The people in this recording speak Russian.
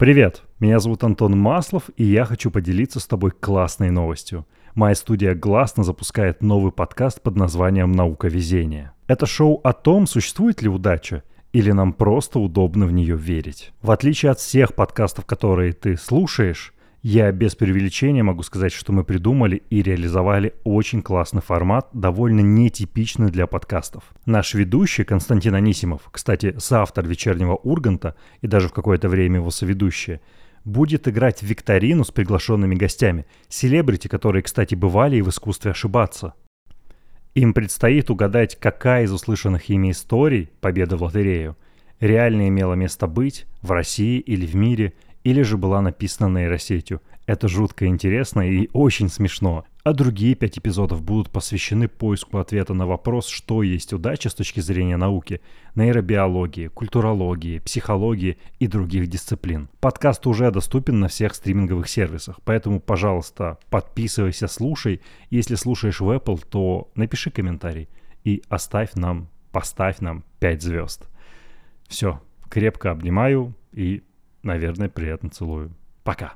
Привет, меня зовут Антон Маслов, и я хочу поделиться с тобой классной новостью. Моя студия «Гласно» запускает новый подкаст под названием «Наука везения». Это шоу о том, существует ли удача, или нам просто удобно в нее верить. В отличие от всех подкастов, которые ты слушаешь, я без преувеличения могу сказать, что мы придумали и реализовали очень классный формат, довольно нетипичный для подкастов. Наш ведущий Константин Анисимов, кстати, соавтор «Вечернего Урганта» и даже в какое-то время его соведущий, будет играть в викторину с приглашенными гостями, селебрити, которые, кстати, бывали и в искусстве ошибаться. Им предстоит угадать, какая из услышанных ими историй, победа в лотерею, реально имела место быть в России или в мире – или же была написана нейросетью. Это жутко интересно и очень смешно. А другие пять эпизодов будут посвящены поиску ответа на вопрос, что есть удача с точки зрения науки, нейробиологии, культурологии, психологии и других дисциплин. Подкаст уже доступен на всех стриминговых сервисах, поэтому, пожалуйста, подписывайся, слушай. Если слушаешь в Apple, то напиши комментарий и оставь нам, поставь нам 5 звезд. Все, крепко обнимаю и наверное, приятно целую. Пока.